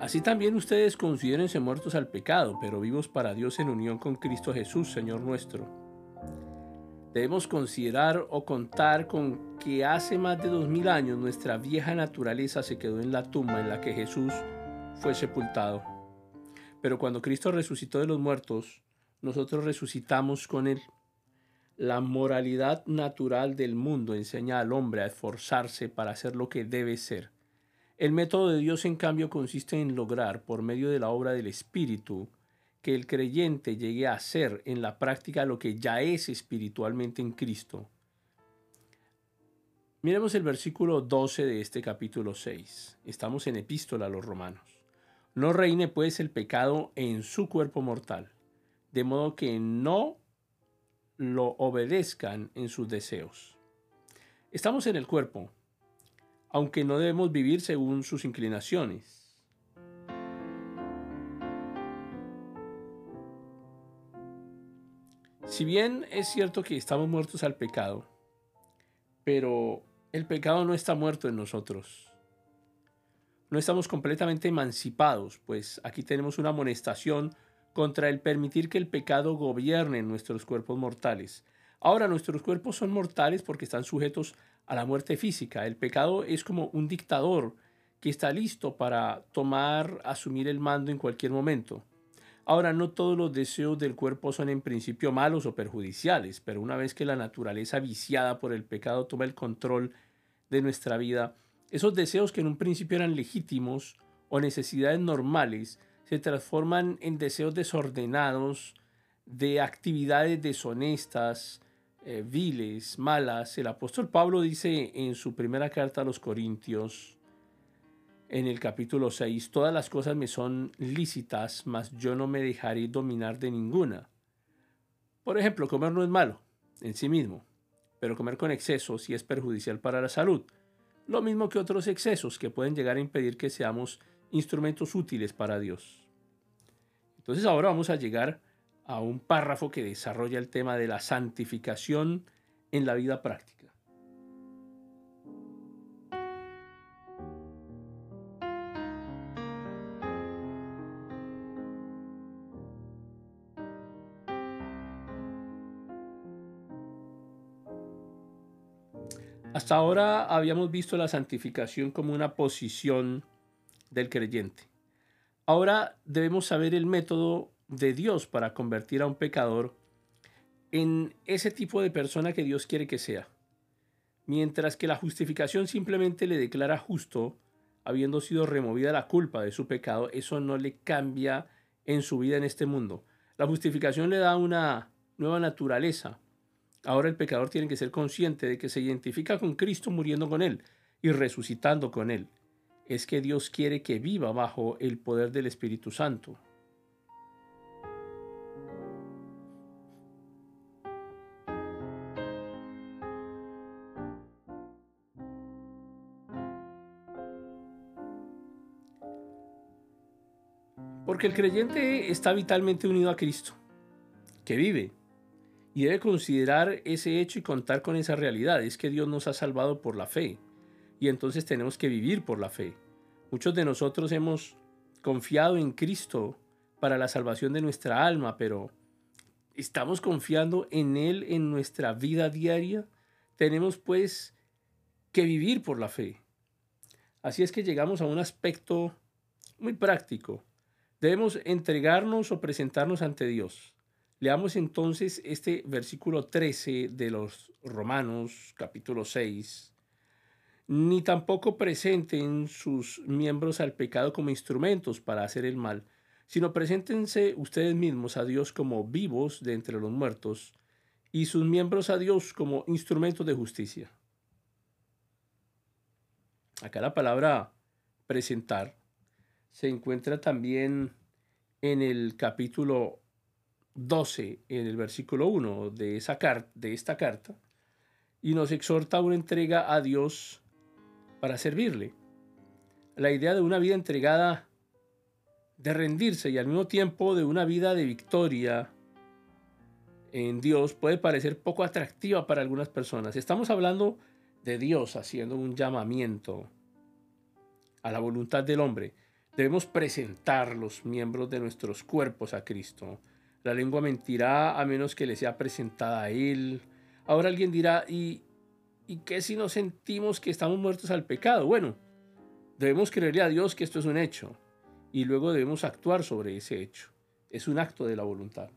Así también ustedes considérense muertos al pecado, pero vivos para Dios en unión con Cristo Jesús, Señor nuestro. Debemos considerar o contar con que hace más de dos mil años nuestra vieja naturaleza se quedó en la tumba en la que Jesús fue sepultado. Pero cuando Cristo resucitó de los muertos, nosotros resucitamos con Él. La moralidad natural del mundo enseña al hombre a esforzarse para hacer lo que debe ser el método de Dios, en cambio, consiste en lograr, por medio de la obra del Espíritu, que el creyente llegue a ser en la práctica lo que ya es espiritualmente en Cristo. Miremos el versículo 12 de este capítulo 6. Estamos en epístola a los romanos. No reine pues el pecado en su cuerpo mortal, de modo que no lo obedezcan en sus deseos. Estamos en el cuerpo, aunque no debemos vivir según sus inclinaciones. Si bien es cierto que estamos muertos al pecado, pero el pecado no está muerto en nosotros. No estamos completamente emancipados, pues aquí tenemos una amonestación contra el permitir que el pecado gobierne nuestros cuerpos mortales. Ahora nuestros cuerpos son mortales porque están sujetos a la muerte física. El pecado es como un dictador que está listo para tomar, asumir el mando en cualquier momento. Ahora, no todos los deseos del cuerpo son en principio malos o perjudiciales, pero una vez que la naturaleza viciada por el pecado toma el control de nuestra vida, esos deseos que en un principio eran legítimos o necesidades normales se transforman en deseos desordenados de actividades deshonestas, eh, viles, malas. El apóstol Pablo dice en su primera carta a los Corintios, en el capítulo 6, todas las cosas me son lícitas, mas yo no me dejaré dominar de ninguna. Por ejemplo, comer no es malo en sí mismo, pero comer con exceso sí es perjudicial para la salud. Lo mismo que otros excesos que pueden llegar a impedir que seamos instrumentos útiles para Dios. Entonces ahora vamos a llegar a un párrafo que desarrolla el tema de la santificación en la vida práctica. Hasta ahora habíamos visto la santificación como una posición del creyente. Ahora debemos saber el método de Dios para convertir a un pecador en ese tipo de persona que Dios quiere que sea. Mientras que la justificación simplemente le declara justo, habiendo sido removida la culpa de su pecado, eso no le cambia en su vida en este mundo. La justificación le da una nueva naturaleza. Ahora el pecador tiene que ser consciente de que se identifica con Cristo muriendo con Él y resucitando con Él. Es que Dios quiere que viva bajo el poder del Espíritu Santo. Porque el creyente está vitalmente unido a Cristo, que vive, y debe considerar ese hecho y contar con esa realidad. Es que Dios nos ha salvado por la fe, y entonces tenemos que vivir por la fe. Muchos de nosotros hemos confiado en Cristo para la salvación de nuestra alma, pero ¿estamos confiando en Él en nuestra vida diaria? Tenemos pues que vivir por la fe. Así es que llegamos a un aspecto muy práctico Debemos entregarnos o presentarnos ante Dios. Leamos entonces este versículo 13 de los Romanos capítulo 6. Ni tampoco presenten sus miembros al pecado como instrumentos para hacer el mal, sino preséntense ustedes mismos a Dios como vivos de entre los muertos y sus miembros a Dios como instrumentos de justicia. Acá la palabra presentar se encuentra también en el capítulo 12, en el versículo 1 de, esa de esta carta, y nos exhorta a una entrega a Dios para servirle. La idea de una vida entregada, de rendirse y al mismo tiempo de una vida de victoria en Dios puede parecer poco atractiva para algunas personas. Estamos hablando de Dios haciendo un llamamiento a la voluntad del hombre. Debemos presentar los miembros de nuestros cuerpos a Cristo. La lengua mentirá a menos que le sea presentada a Él. Ahora alguien dirá, ¿y, ¿y qué si nos sentimos que estamos muertos al pecado? Bueno, debemos creerle a Dios que esto es un hecho y luego debemos actuar sobre ese hecho. Es un acto de la voluntad.